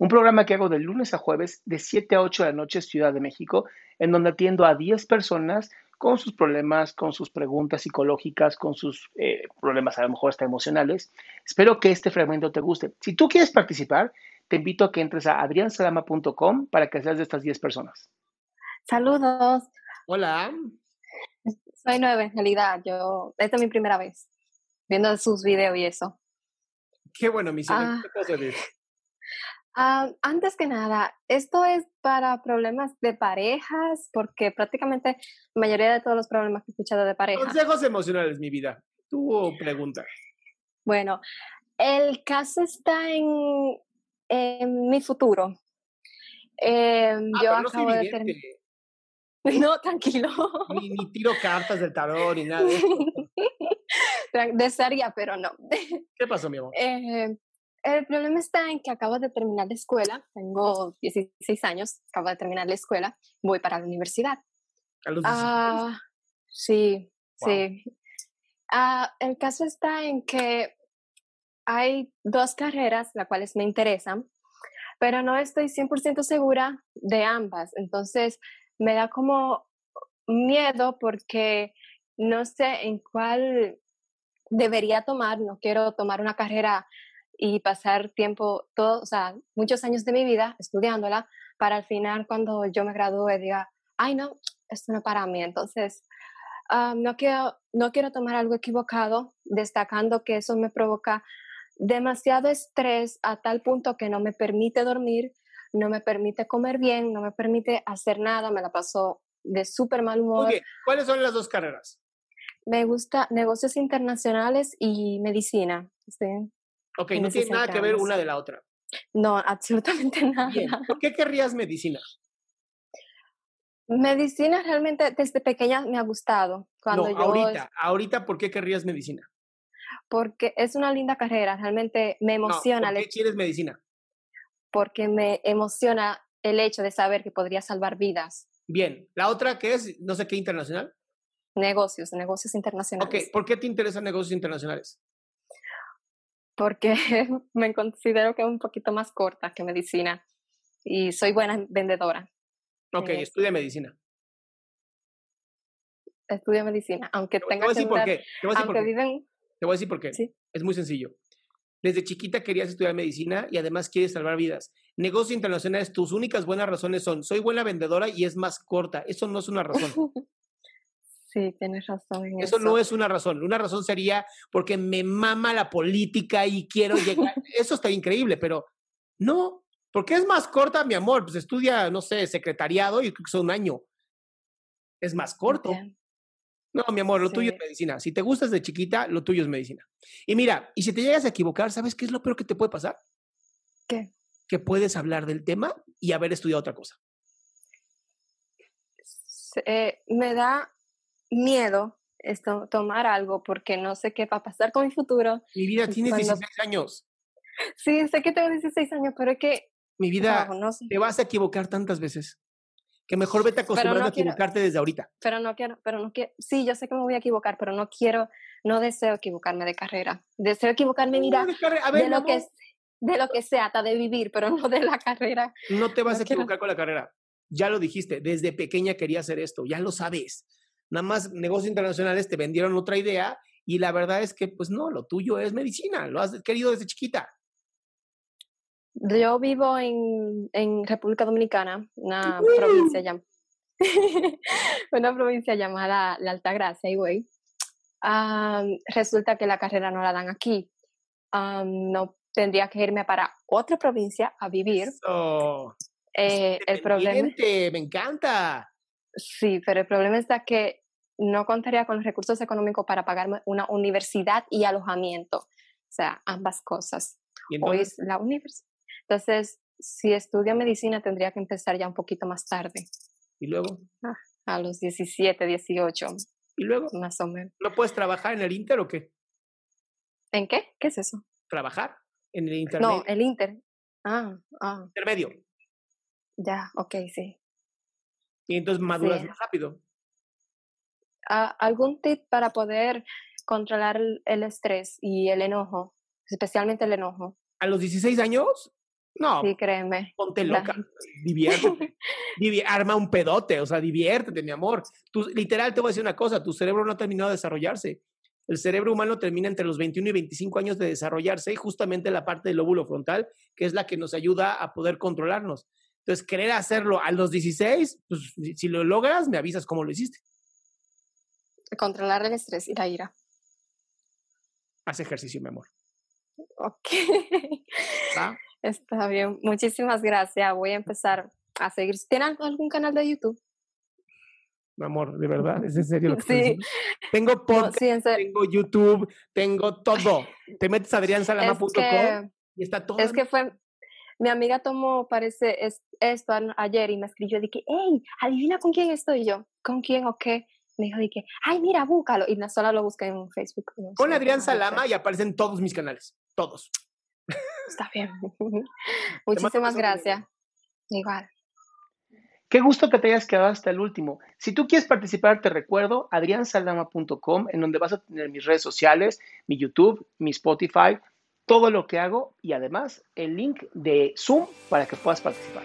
Un programa que hago de lunes a jueves de 7 a 8 de la noche Ciudad de México, en donde atiendo a 10 personas con sus problemas, con sus preguntas psicológicas, con sus eh, problemas a lo mejor hasta emocionales. Espero que este fragmento te guste. Si tú quieres participar, te invito a que entres a adriansalama.com para que seas de estas 10 personas. Saludos. Hola. Soy nueva en realidad. Yo, esta es mi primera vez viendo sus videos y eso. Qué bueno, mi Ah. Ah, antes que nada, esto es para problemas de parejas, porque prácticamente la mayoría de todos los problemas que he escuchado de pareja. Consejos emocionales, mi vida. Tu pregunta. Bueno, el caso está en, en mi futuro. Em, Ah, yo no acabo de terminar. No, tranquilo. Ni, ni tiro cartas del tarot ni nada de Desearía, pero no. ¿Qué pasó, mi amor? Eh, el problema está en que acabo de terminar la escuela, tengo 16 años, acabo de terminar la escuela, voy para la universidad. A los 16. Ah, sí, Wow. sí. Ah, el caso está en que hay dos carreras las cuales me interesan, pero no estoy 100% segura de ambas. Entonces, me da como miedo porque no sé en cuál debería tomar, no quiero tomar una carrera y pasar tiempo, todo, o sea, muchos años de mi vida estudiándola, para al final cuando yo me gradúe diga, ay no, esto no es para mí. Entonces, ah, no, quiero, no quiero tomar algo equivocado, destacando que eso me provoca demasiado estrés a tal punto que no me permite dormir, no me permite comer bien, no me permite hacer nada, me la paso de súper mal humor. ¿cuáles son las dos carreras? Me gusta negocios internacionales y medicina. ¿sí? Ok, no tiene nada que ver una de la otra. No, absolutamente nada. Bien, ¿por qué querrías medicina? Medicina realmente desde pequeña me ha gustado. Cuando no, yo, ahorita, ahorita, ¿por qué querrías medicina? Porque es una linda carrera, realmente me No, emociona, ¿por qué quieres medicina? porque me emociona el hecho de saber que podría salvar vidas. Bien, la otra que es, no sé qué, internacional. Negocios, negocios Ok, internacionales. ¿por qué te interesan negocios internacionales? Porque me considero que es un poquito más corta que medicina y soy buena vendedora. Ok, Eh, estudia medicina. Estudio medicina, aunque tenga voy a que decir por durar- qué. Te voy a decir por qué. viven Te voy a decir por qué. Sí. Es muy sencillo. Desde chiquita querías estudiar medicina y además quieres salvar vidas. Negocios internacionales, tus únicas buenas razones son, soy buena vendedora y es más corta. Eso no es una razón. Sí, tienes razón en Eso eso. no es una razón. Una razón sería porque me mama la política y quiero llegar. Eso está increíble, pero no. Porque es más corta, mi amor. Pues estudia, no sé, secretariado y creo que son un año. Es más corto. No, mi amor, lo tuyo es medicina. Si te gustas de chiquita, lo tuyo es medicina. Y mira, y si te llegas a equivocar, ¿sabes qué es lo peor que te puede pasar? ¿Qué? Que puedes hablar del tema y haber estudiado otra cosa. Eh, me da miedo esto, tomar algo porque no sé qué va a pasar con mi futuro. Mi vida, tienes Cuando- 16 años. Sí, sé que tengo 16 años, pero es que Mi vida, wow, no sé. te vas a equivocar tantas veces que mejor vete acostumbrando a equivocarte desde ahorita. Pero no quiero, pero no quiero, sí, yo sé que me voy a equivocar, pero no quiero, no deseo equivocarme de carrera. Deseo equivocarme, mira, de, lo que, de lo que sea, hasta de vivir, pero no de la carrera. No te vas a equivocar con la carrera. Ya lo dijiste, desde pequeña quería hacer esto, ya lo sabes. Nada más negocios internacionales te vendieron otra idea y la verdad es que, pues no, lo tuyo es medicina, lo has querido desde chiquita. Yo vivo en, en República Dominicana, una provincia llamada una provincia llamada La Altagracia, güey. resulta que la carrera no la dan aquí. no tendría que irme para otra provincia a vivir. Eh, el problema. Me encanta. Sí, pero el problema está que no contaría con los recursos económicos para pagarme una universidad y alojamiento. O sea, ambas cosas. Hoy es la universidad entonces, si estudia medicina, tendría que empezar ya un poquito más tarde. ¿Y luego? Ah, a los 17, 18. ¿Y luego? Más o menos. ¿No puedes trabajar en el Inter o qué? ¿En qué? ¿Qué es eso? ¿Trabajar? ¿En el Internet? No, el Inter. Ah, ah. Intermedio. Ya, ok, sí. Y entonces maduras más rápido. ¿Algún tip para poder controlar el estrés y el enojo? Especialmente el enojo. ¿A los 16 años? No. Sí, créeme. Ponte loca. Diviértete. arma un pedote, o sea, diviértete, mi amor. Tú, literal, te voy a decir una cosa: tu cerebro no ha terminado de desarrollarse. El cerebro humano termina entre los 21 y 25 años de desarrollarse, y justamente la parte del lóbulo frontal, que es la que nos ayuda a poder controlarnos. Entonces, querer hacerlo a los 16, pues si lo logras, me avisas cómo lo hiciste. Controlar el estrés y la ira. Haz ejercicio, mi amor. Ok. Está bien, muchísimas gracias. Voy a empezar a seguir. ¿Tienen algún canal de YouTube? Mi amor, de verdad, es en serio lo que sí. Tengo podcast, tengo YouTube, tengo todo. Te metes a adriansalama.com y está todo. Es que fue, mi amiga tomó, parece, es, esto ayer y me escribió, dije, hey, adivina con quién estoy yo. ¿Con quién o qué? Me dijo, dije, ay, mira, búscalo. Y sola lo busqué en Facebook. Con Adrián Salama y aparecen todos mis canales, todos. Está bien. Muchísimas gracias. Igual. Qué gusto que te hayas quedado hasta el último. Si tú quieres participar, te recuerdo adriansaldama.com, en donde vas a tener mis redes sociales, mi YouTube, mi Spotify, todo lo que hago y además el link de Zoom para que puedas participar.